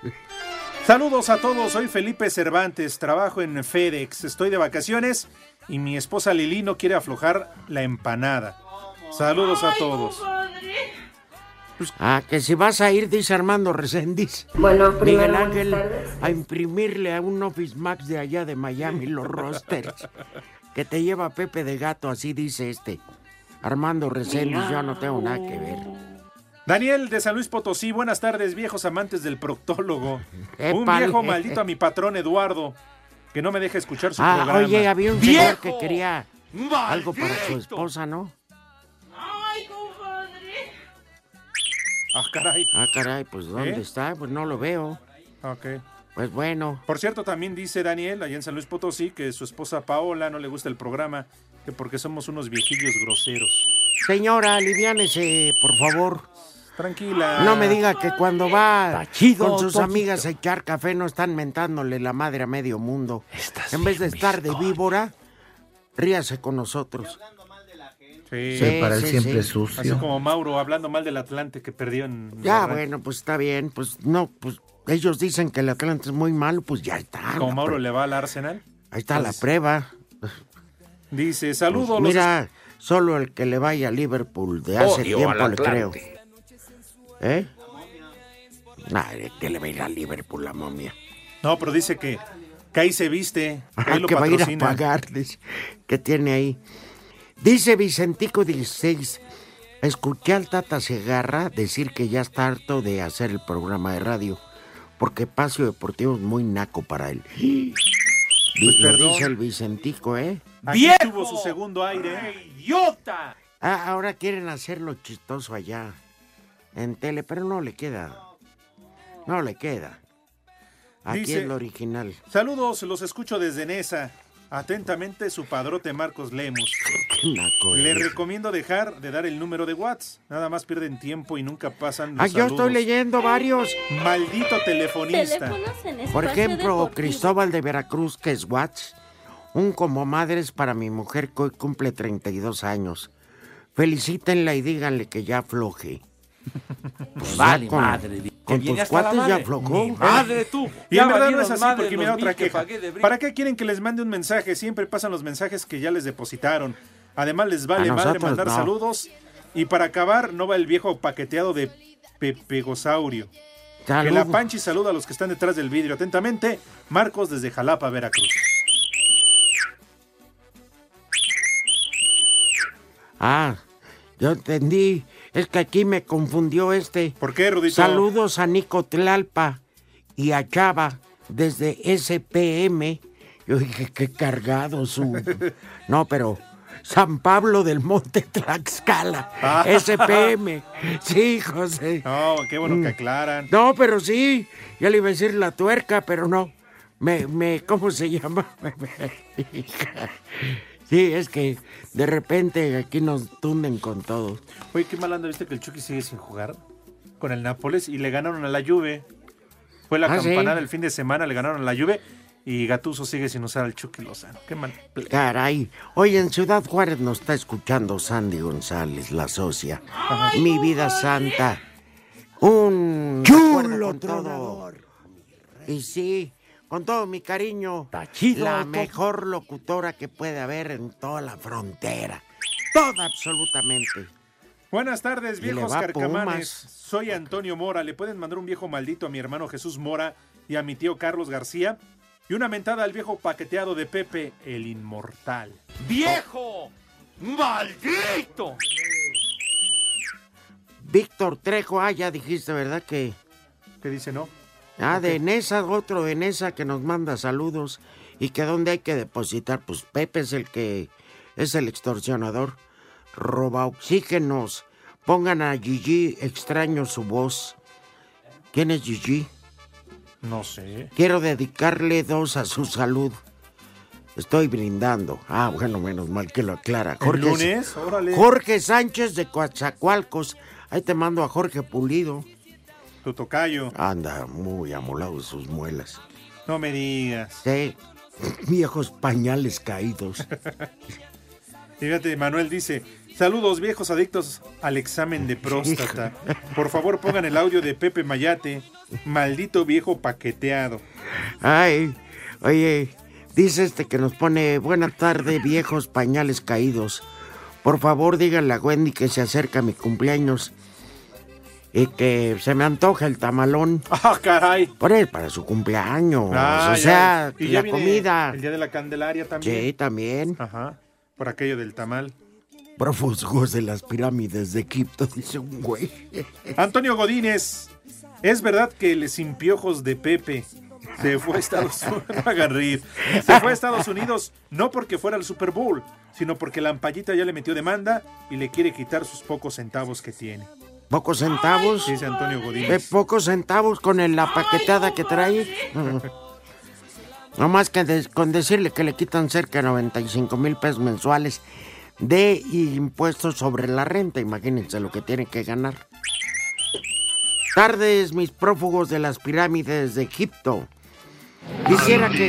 Saludos a todos, soy Felipe Cervantes, trabajo en FedEx, estoy de vacaciones y mi esposa Lili no quiere aflojar la empanada. Saludos a todos. Ah, que si vas a ir, dice Armando Reséndiz. Bueno, Miguel primero, buenas Ángel, tardes. a imprimirle a un Office Max de allá de Miami los rosters. que te lleva Pepe de Gato, así dice este. Armando Reséndiz, yo no tengo nada que ver. Daniel de San Luis Potosí, buenas tardes, viejos amantes del proctólogo. Un viejo maldito a mi patrón Eduardo, que no me deja escuchar su Ah, programa. oye, había un señor ¡Viejo! que quería algo para su esposa, ¿no? Ah, caray. Ah, caray, pues ¿dónde ¿Eh? está? Pues no lo veo. Ok. Pues bueno. Por cierto, también dice Daniel, allá en San Luis Potosí, que su esposa Paola no le gusta el programa, que porque somos unos viejillos groseros. Señora, aliviánese, por favor. Tranquila. No me diga que cuando va chido, con sus amigas a echar café no están mentándole la madre a medio mundo. en vez de estar de víbora, ríase con nosotros. Sí, Sí, para él sí, siempre sí. es sucio. Así como Mauro hablando mal del Atlante que perdió en. Ya, bueno, pues está bien. Pues no, pues ellos dicen que el Atlante es muy malo, pues ya está. Como Mauro prueba. le va al Arsenal. Ahí está la Pues, prueba. Dice, saludos. Pues los mira, solo el que le vaya a Liverpool de hace tiempo le creo. ¿Eh? Ay, que le va a ir a Liverpool la momia. No, pero dice que, que ahí se viste. Que lo que va a ir a pagarles. que tiene ahí? Dice Vicentico 16. Escuché al Tata Segarra decir que ya está harto de hacer el programa de radio. Porque Pasio Deportivo es muy naco para él. Pues perdón. dice el Vicentico, ¿eh? Aquí tuvo su segundo aire. ¡Idiota! Ah, ahora quieren hacerlo chistoso allá. En tele, pero no le queda. No le queda. Aquí Dice- es lo original. Saludos, los escucho desde Nesa. Atentamente, su padrote Marcos naco Le recomiendo dejar de dar el número de Watts. Nada más pierden tiempo y nunca pasan los Ah, yo estoy leyendo varios. Maldito telefonista. Por ejemplo, Cristóbal de Veracruz, que es Watts. Un como madres para mi mujer que hoy cumple 32 años. Felicítenla y díganle que ya afloje. Pues Vale, con- madre. que Con tus cuates ya aflojó. Mi madre, tú. Y en verdad no es así, porque mira otra que queja. brinco. ¿Para qué quieren que les mande un mensaje? Siempre pasan los mensajes que ya les depositaron. Además, les vale madre mandar no. saludos. Y para acabar, no va el viejo paqueteado de Pepegosaurio. Que la. Panchi saluda a los que están detrás del vidrio. Atentamente, Marcos desde Jalapa, Veracruz. Ah, yo entendí. Es que aquí me confundió este. ¿Por qué, Rudito? Saludos a Nico Tlalpa y a Chava desde SPM. Yo dije, qué cargado su... No, pero San Pablo del Monte Tlaxcala. Ah. SPM. Sí, José. No, qué bueno que Mm. aclaran. No, pero sí. Ya le iba a decir la tuerca, pero no. Me, me, ¿cómo se llama? Sí, es que de repente aquí nos tunden con todo. Oye, qué mal anda, ¿viste que el Chucky sigue sin jugar? Con el Nápoles y le ganaron a la Juve. Fue la Ah, ¿sí? campanada el fin de semana, le ganaron a la Juve y Gatuso sigue sin usar al Chucky Lozano. Qué mal. Caray. Oye, en Ciudad Juárez nos está escuchando Sandy González, la socia. Mi vida santa. Un con todo. Y sí, con todo mi cariño. chido, la mejor locutora que puede haber en toda la frontera. Toda absolutamente. Buenas tardes, viejos carcamanes. Soy Antonio Mora. ¿Le pueden mandar un viejo maldito a mi hermano Jesús Mora y a mi tío Carlos García? Y una mentada al viejo paqueteado de Pepe, el inmortal. ¡Viejo! ¡Maldito! Víctor Trejo, ah, ya dijiste, ¿verdad? Que. ¿Qué dice, no? Ah, de Nesa, otro de Nesa que nos manda saludos. Y que dónde hay que depositar. Pues Pepe es el que es el extorsionador. Roba oxígenos. Pongan a Gigi, extraño su voz. ¿Quién es Gigi? No sé. Quiero dedicarle dos a su salud. Estoy brindando. Ah, bueno, menos mal que lo aclara. ¿El lunes? Órale. Jorge Sánchez de Coatzacoalcos. Ahí te mando a Jorge Pulido. Tu tocayo. Anda muy amolado de sus muelas. No me digas. Sí, viejos pañales caídos. Fíjate, Manuel dice, saludos viejos adictos al examen de próstata. Por favor pongan el audio de Pepe Mayate, maldito viejo paqueteado. Ay, oye, dice este que nos pone buena tarde, viejos pañales caídos. Por favor, díganle a Wendy que se acerca mi cumpleaños y que se me antoja el tamalón. ¡Ah, caray! Por él, para su cumpleaños. Ah, o ya. sea, Y la comida. El día de la Candelaria también. Sí, también. Ajá. Por aquello del tamal. Prófugos de las pirámides de Egipto, dice un güey. Antonio Godínez, ¿es verdad que el sin piojos de Pepe se fue a Estados Unidos? Se fue a Estados Unidos no porque fuera al Super Bowl, sino porque la ampallita ya le metió demanda y le quiere quitar sus pocos centavos que tiene. ¿Pocos centavos? Dice Antonio ¿Qué Godínez. pocos centavos con el- la paquetada que trae? No más que de- con decirle que le quitan cerca de 95 mil pesos mensuales de impuestos sobre la renta. Imagínense lo que tiene que ganar. Tardes, mis prófugos de las pirámides de Egipto. Quisiera que,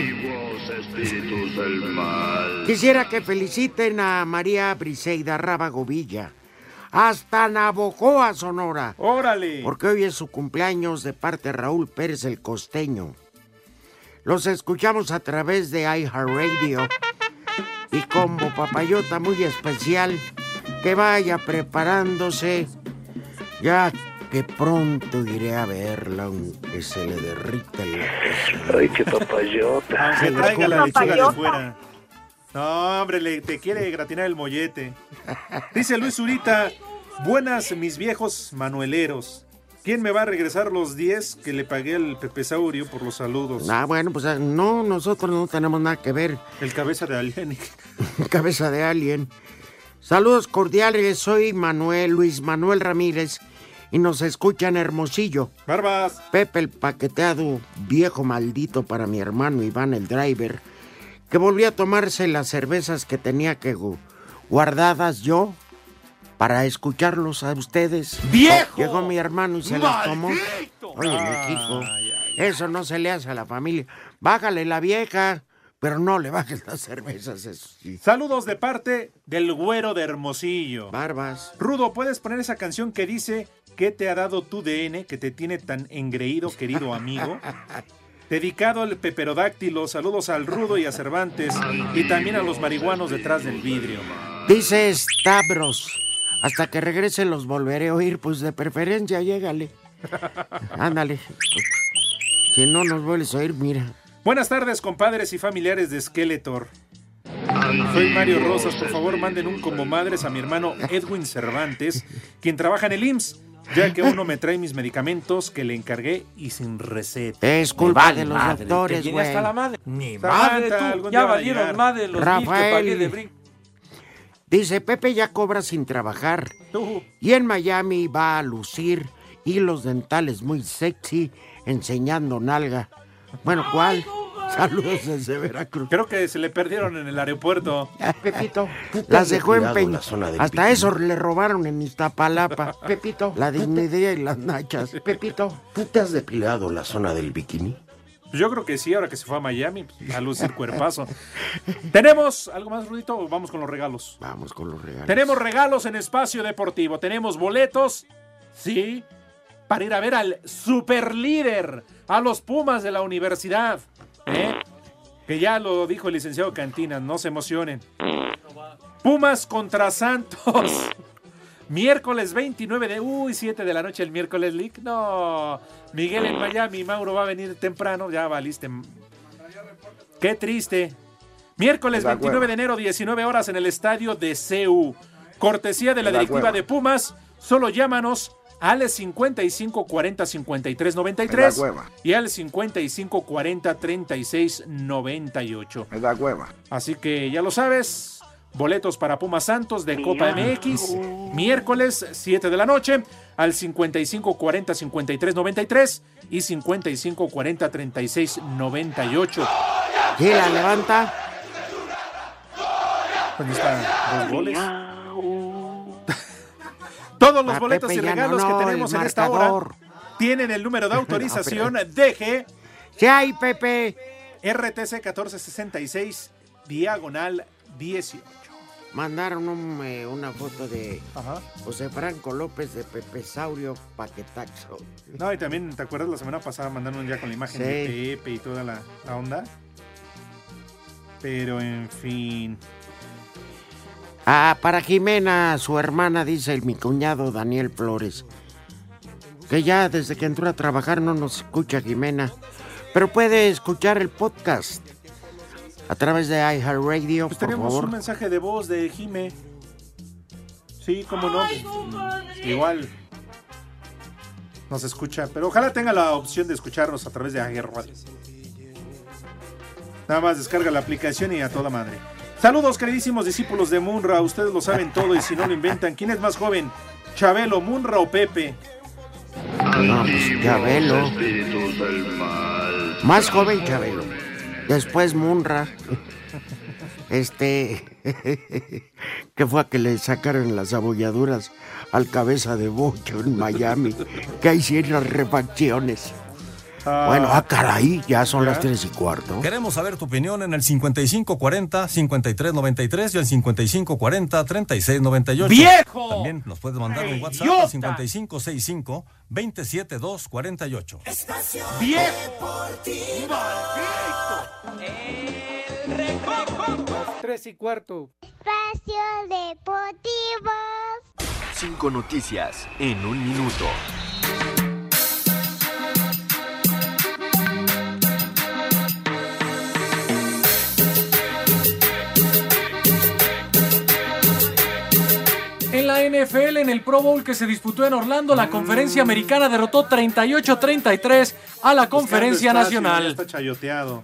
espíritus del mal. quisiera que feliciten a María Briseida Rábago Villa. Hasta Navojoa, Sonora. ¡Órale! Porque hoy es su cumpleaños de parte de Raúl Pérez el Costeño. Los escuchamos a través de iHeartRadio. Y como papayota muy especial, que vaya preparándose. Ya que pronto iré a verla, aunque se le derrita el Ay, qué papayota. Aunque traiga la lechuga de fuera. No, hombre, le- te quiere gratinar el mollete. Dice Luis Zurita, buenas mis viejos manueleros. ¿Quién me va a regresar los 10 que le pagué al Pepe Saurio por los saludos? Ah, bueno, pues ah, no, nosotros no tenemos nada que ver. El cabeza de alien. Cabeza de alien. Saludos cordiales, soy Manuel, Luis Manuel Ramírez, y nos escuchan Hermosillo. Barbas. Pepe el paqueteado, viejo maldito para mi hermano Iván el driver, que volvió a tomarse las cervezas que tenía que gu- guardadas yo para escucharlos a ustedes. ¡Viejo! Llegó mi hermano y se las tomó. Oye, hijo, eso no se le hace a la familia. Bájale la vieja, pero no le bajes las cervezas. Eso sí. Saludos de parte del güero de Hermosillo. Barbas. Rudo, ¿puedes poner esa canción que dice ¿Qué te ha dado tu DN que te tiene tan engreído, querido amigo? Dedicado al peperodáctilo, saludos al Rudo y a Cervantes y también a los marihuanos detrás del vidrio. Dice Stavros, hasta que regresen los volveré a oír, pues de preferencia llégale. Ándale. Si no nos vuelves a oír, mira. Buenas tardes, compadres y familiares de Skeletor. Soy Mario Rosas, por favor manden un como madres a mi hermano Edwin Cervantes, quien trabaja en el IMSS, ya que aún no me trae mis medicamentos que le encargué y sin receta. Es culpa vale de los madre, doctores, güey. hasta la madre. Ni Samantha, madre tú. Ya día va a valieron llegar. madre los mil que pagué Rafael. de brin. Dice, Pepe ya cobra sin trabajar. Y en Miami va a lucir hilos dentales muy sexy, enseñando nalga. Bueno, ¿cuál? Saludos desde Veracruz. Creo que se le perdieron en el aeropuerto. Pepito. Las dejó en Peña. Hasta eso le robaron en Iztapalapa. Pepito. La dignidad y las nachas. Pepito. ¿Tú te has depilado la zona del bikini? Pues yo creo que sí, ahora que se fue a Miami, pues, a lucir cuerpazo. ¿Tenemos algo más, Rudito, o vamos con los regalos? Vamos con los regalos. Tenemos regalos en Espacio Deportivo. Tenemos boletos, sí, para ir a ver al superlíder, a los Pumas de la universidad. ¿Eh? Que ya lo dijo el licenciado Cantinas, no se emocionen. Pumas contra Santos. Miércoles 29 de... Uy, 7 de la noche el miércoles League. No. Miguel en Miami. Mauro va a venir temprano. Ya valiste. Qué triste. Miércoles Me da 29 hueva. de enero, 19 horas en el estadio de CEU. Cortesía de la directiva de Pumas. Solo llámanos al 55 40 53 93 Me da hueva. y al 55 40 36 98. Me da hueva. Así que ya lo sabes. Boletos para Pumas Santos de Copa MX. Miércoles 7 de la noche al 55 40 53 93 y 55 40 36 98. Gila, levanta. Pues están dos goles. Todos los boletos y regalos no, que tenemos en esta hora tienen el número de autorización No, DG ¿Qué hay, Pepe? RTC 1466 diagonal 18. Mandaron un, eh, una foto de José Franco López de Pepe Saurio Paquetaxo. No, y también, ¿te acuerdas la semana pasada mandaron ya con la imagen de. Pepe y toda la, la onda? Pero en fin. Ah, para Jimena, su hermana, dice el mi cuñado Daniel Flores. Que ya desde que entró a trabajar no nos escucha Jimena. Pero puede escuchar el podcast a través de iHeartRadio, Pues por tenemos favor. un mensaje de voz de Jime. Sí, cómo no. Igual nos escucha, pero ojalá tenga la opción de escucharnos a través de AGR Radio. Nada más descarga la aplicación y a toda madre. Saludos, queridísimos discípulos de Munra. Ustedes lo saben todo y si no lo inventan, ¿quién es más joven? ¿Chabelo, Munra o Pepe? No, pues Chabelo. Más joven Chabelo. Después Munra. Este. que fue a que le sacaron las abolladuras al cabeza de bocho en Miami. Que hicieron las refacciones. Bueno, ah, caray, ya son las tres y cuarto. Queremos saber tu opinión en el 5540-5393 y el 5540-3698. ¡Viejo! También nos puedes mandar un WhatsApp ¡Idiota! al 5565-27248. ¡Viejo! Tres y cuarto. Espacio Deportivo. Cinco noticias en un minuto. NFL, en el Pro Bowl que se disputó en Orlando, la conferencia americana derrotó 38-33 a la conferencia espacio, ya nacional. Está chayoteado.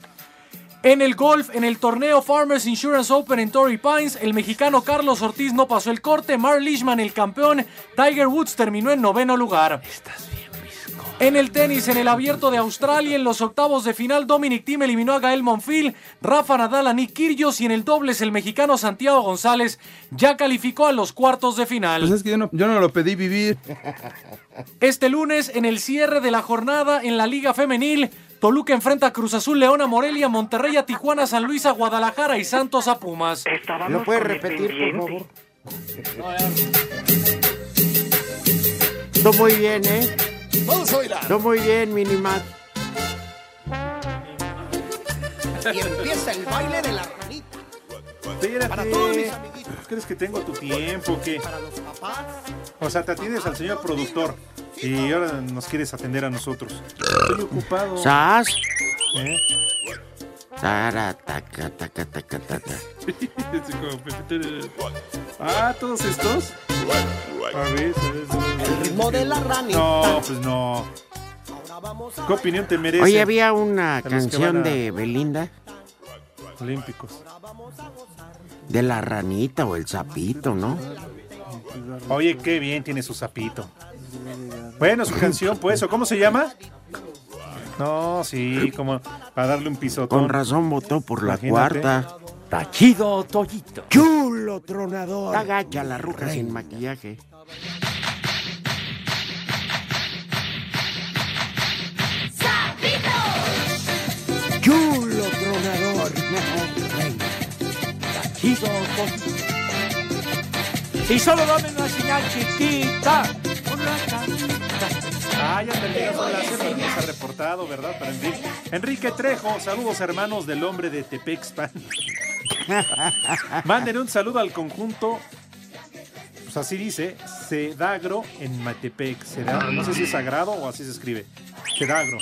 En el golf, en el torneo Farmers Insurance Open en Torrey Pines, el mexicano Carlos Ortiz no pasó el corte, Mark Leishman el campeón, Tiger Woods terminó en noveno lugar. En el tenis, en el abierto de Australia, en los octavos de final, Dominic Thiem eliminó a Gael Monfil, Rafa Nadal a Nick Kyrgios y en el dobles el mexicano Santiago González ya calificó a los cuartos de final. Pues es que yo no, yo no lo pedí vivir. Este lunes, en el cierre de la jornada en la Liga Femenil, Toluca enfrenta a Cruz Azul, León a Morelia, Monterrey a Tijuana, San Luis a Guadalajara y Santos a Pumas. ¿Lo puedes repetir, por favor? Muy bien, ¿eh? Vamos a bailar. Tú muy bien, Minimat. Y empieza el baile de la ranita. Espérate. Para todos mis amiguitos. ¿Crees que tengo tu tiempo? o ¿Qué? Para los papás. O sea, te atiendes al señor productor y ahora nos quieres atender a nosotros. Estoy ocupado. ¿Sas? ¿Eh? Tara, taca, taca, taca, taca. Así como Pepe. Ah, todos estos. El ritmo de la ranita. No, pues no. ¿Qué opinión te merece? Oye, había una canción a de Belinda Olímpicos. de la ranita o el sapito, ¿no? Oye, qué bien tiene su sapito. Bueno, su canción, pues, ¿o cómo se llama? No, sí, como para darle un pisotón. Con razón votó por la Imagínate. cuarta. Tachido Toyito. Chulo tronador. Está gacha la ruca sin maquillaje. Chulo tronador. Y solo dame una señal chiquita. Ah, ya terminó la pero no se ha reportado, ¿verdad? Para Enrique. Enrique Trejo, saludos hermanos del hombre de Tepexpan. Manden un saludo al conjunto. Pues así dice, Cedagro en Metepec. Cedagro, no sé si es sagrado o así se escribe. Cedagro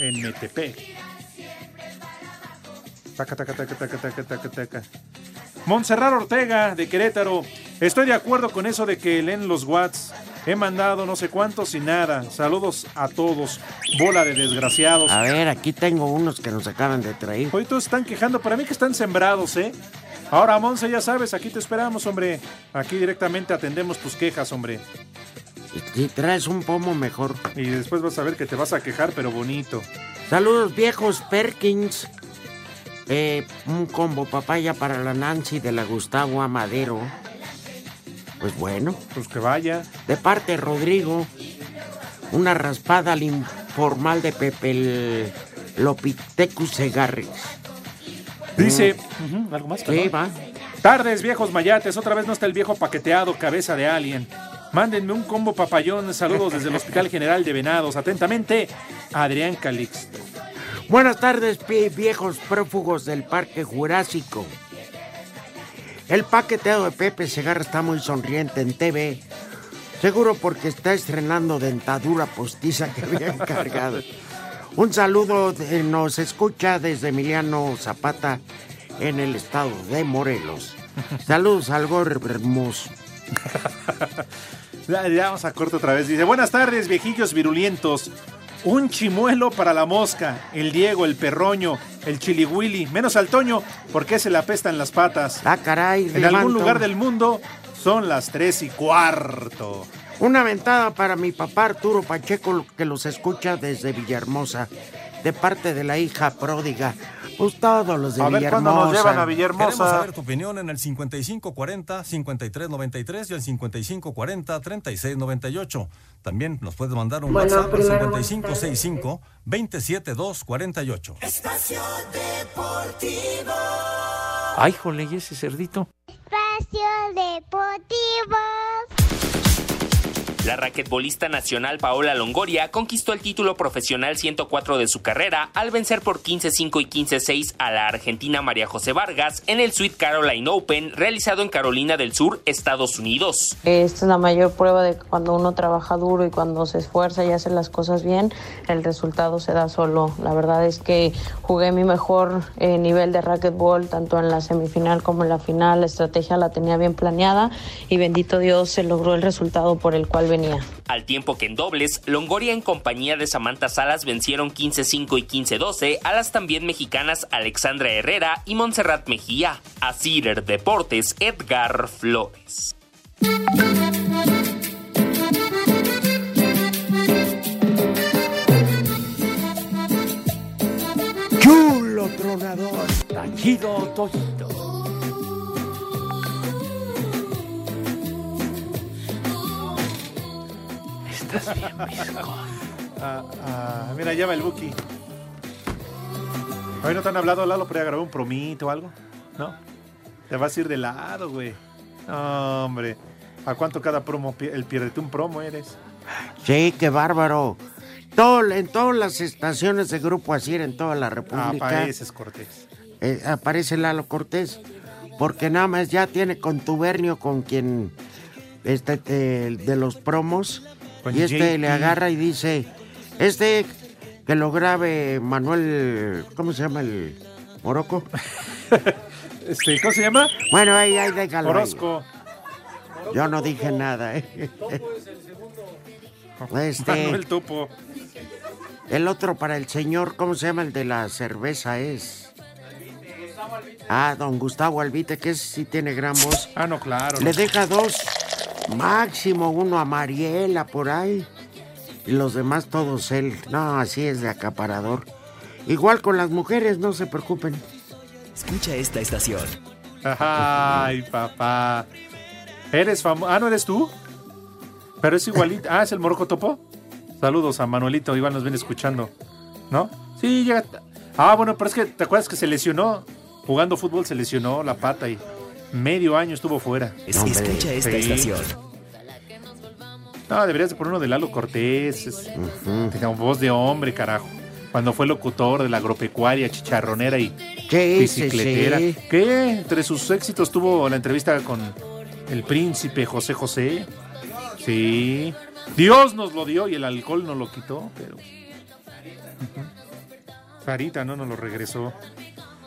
en Metepec. Taca, taca, taca, taca, taca, taca, taca. Montserrat Ortega de Querétaro. Estoy de acuerdo con eso de que leen los Watts. He mandado no sé cuántos y nada. Saludos a todos. Bola de desgraciados. A ver, aquí tengo unos que nos acaban de traer. Hoy todos están quejando. Para mí que están sembrados, ¿eh? Ahora, Monse, ya sabes, aquí te esperamos, hombre. Aquí directamente atendemos tus quejas, hombre. Si traes un pomo mejor. Y después vas a ver que te vas a quejar, pero bonito. Saludos viejos Perkins. Eh, un combo papaya para la Nancy de la Gustavo Amadero. Pues bueno. Pues que vaya. De parte Rodrigo. Una raspada al informal de Pepe el Lopitecus Segarris. Dice. Ujú, ¿Algo más? Sí, va. Tardes, viejos mayates. Otra vez no está el viejo paqueteado, cabeza de alien. Mándenme un combo papayón. Saludos desde el Hospital General de Venados. Atentamente, Adrián Calixto. Buenas tardes, viejos prófugos del Parque Jurásico. El paqueteado de Pepe Segarra está muy sonriente en TV. Seguro porque está estrenando dentadura postiza que había encargado. Un saludo, eh, nos escucha desde Emiliano Zapata en el estado de Morelos. Saludos al gorro hermoso. Ya, ya vamos a corto otra vez. Dice, buenas tardes, viejillos virulientos. Un chimuelo para la mosca, el Diego, el perroño, el chilihuili, menos al Toño, porque se le apestan las patas. Ah, caray. En algún lugar del mundo son las tres y cuarto. Una ventada para mi papá Arturo Pacheco, que los escucha desde Villahermosa, de parte de la hija pródiga. Pues todos los de A ver Villahermosa. cuándo nos llevan a Villahermosa. Queremos saber tu opinión en el 5540-5393 y el 5540-3698. También nos puedes mandar un Bueno, WhatsApp al primero, 5565-27248. Espacio Deportivo. Ay, jole, ¿y ese cerdito? Espacio Deportivo. La raquetbolista nacional Paola Longoria conquistó el título profesional 104 de su carrera al vencer por 15-5 y 15-6 a la argentina María José Vargas en el Sweet Caroline Open realizado en Carolina del Sur, Estados Unidos. Esta es la mayor prueba de que cuando uno trabaja duro y cuando se esfuerza y hace las cosas bien, el resultado se da solo. La verdad es que jugué mi mejor eh, nivel de racquetball tanto en la semifinal como en la final. La estrategia la tenía bien planeada y bendito Dios se logró el resultado por el cual venía. Al tiempo que en dobles, Longoria en compañía de Samantha Salas vencieron 15-5 y 15-12 a las también mexicanas Alexandra Herrera y Montserrat Mejía. A Cider Deportes, Edgar Flores. Chulo tronador. Tachido Toyito. Estás bien. Ah, ah, mira, ya va el Buki. Hoy no te han hablado, Lalo, para grabar un promito o algo. ¿No? Te vas a ir de lado, güey. No, hombre. ¿A cuánto cada promo? El pierdete un promo eres. Sí, qué bárbaro. Todo- en todas las estaciones de Grupo Asir en toda la República Apareces, Cortés. eh, aparece Lalo Cortés. Porque nada más ya tiene contubernio con quien este te- de los promos. Con y este JP. le agarra y dice, este que lo grabe Manuel, ¿cómo se llama el Morocco? Este, ¿Cómo se llama? Bueno, ahí, ahí déjalo. ahí. Orozco. Yo no dije nada, ¿eh? Este, Manuel Topo. el otro para el señor, ¿cómo se llama el de la cerveza? Es. Ah, don Gustavo Albite, que ese sí tiene gran voz. Ah, no, claro. Le deja dos, máximo uno a Mariela por ahí. Y los demás todos él. No, así es de acaparador. Igual con las mujeres, no se preocupen. Escucha esta estación. Ay, papá. Eres famoso. Ah, ¿no eres tú? Pero es igualito. Ah, ¿es el Morocco Topo? Saludos a Manuelito, igual nos viene escuchando. ¿No? Sí, llega. Ah, bueno, pero es que, ¿te acuerdas que se lesionó? Jugando fútbol se lesionó la pata y medio año estuvo fuera. Es- escucha esta estación. No, deberías de poner uno de Lalo Cortés. Es, Tenía voz de hombre, carajo. Cuando fue locutor de la agropecuaria, chicharronera y bicicletera. sí, ¿Qué? Entre sus éxitos tuvo la entrevista con el príncipe José José. Sí. Dios nos lo dio y el alcohol nos lo quitó, pero. Ujú. Sarita no nos lo regresó.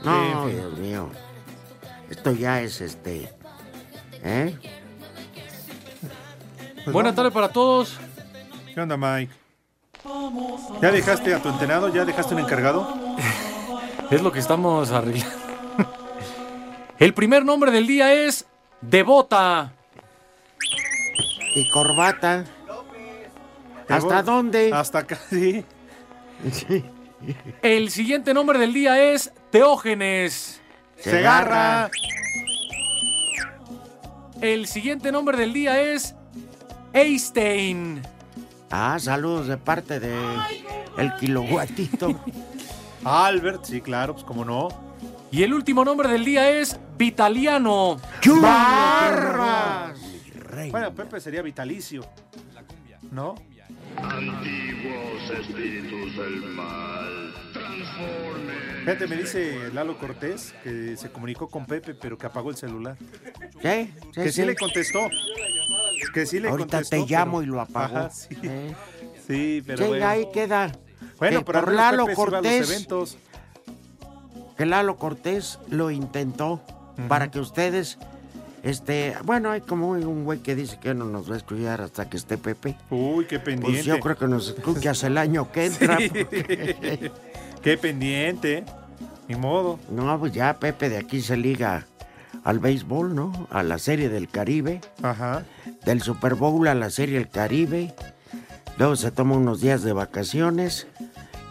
No. Dios mío. Esto ya es este. ¿Eh? Buenas tardes para todos. ¿Qué onda, Mike? ¿Ya dejaste a tu entrenado? ¿Ya dejaste un encargado? Es lo que estamos arreglando. El primer nombre del día es Devota. Y corbata. ¿Hasta dónde? Hasta acá, sí. El siguiente nombre del día es Teógenes. Segarra. El siguiente nombre del día es Einstein. Ah, saludos de parte de el kiloguatito. Albert, sí, claro, pues como no. Y el último nombre del día es Vitaliano. ¡Barras! Bueno, Pepe sería vitalicio. ¿No? Antiguos espíritus del mal. Fíjate, me dice Lalo Cortés que se comunicó con Pepe, pero que apagó el celular. Sí, que sí, sí. le contestó. Que sí le Ahorita contestó. te llamo pero- y lo apagó. Ajá, sí. ¿Eh? Sí, pero Sí, bueno. ahí queda. Bueno, que pero por Lalo Pepe a los Cortés, eventos. que Lalo Cortés lo intentó para que ustedes, este, bueno, hay como un güey que dice que no nos va a escuchar hasta que esté Pepe. Uy, qué pendiente. Pues yo creo que nos escuchas el año que entra. Sí. porque- Qué pendiente. Ni modo. No, pues ya Pepe de aquí se liga al béisbol, ¿no? A la Serie del Caribe. Ajá. Del Super Bowl a la Serie del Caribe. Luego se toma unos días de vacaciones.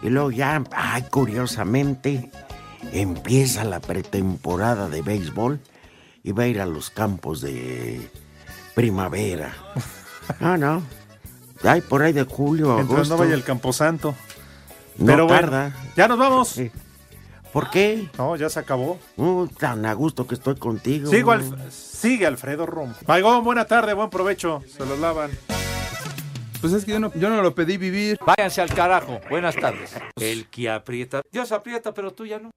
Y luego ya, ay, curiosamente, empieza la pretemporada de béisbol. Y va a ir a los campos de primavera. Ah, no. Ay, por ahí de julio, agosto. no vaya el Camposanto. No Pero bueno, tarda. ya nos vamos. ¿Por qué? No, ya se acabó. Uh, tan a gusto que estoy contigo. Sigo sigue Alfredo Rom. Maigón, buena tarde, buen provecho. Se los lavan. Pues es que yo no, yo no lo pedí vivir. Váyanse al carajo. Buenas tardes. El que aprieta. Dios aprieta, pero tú ya no.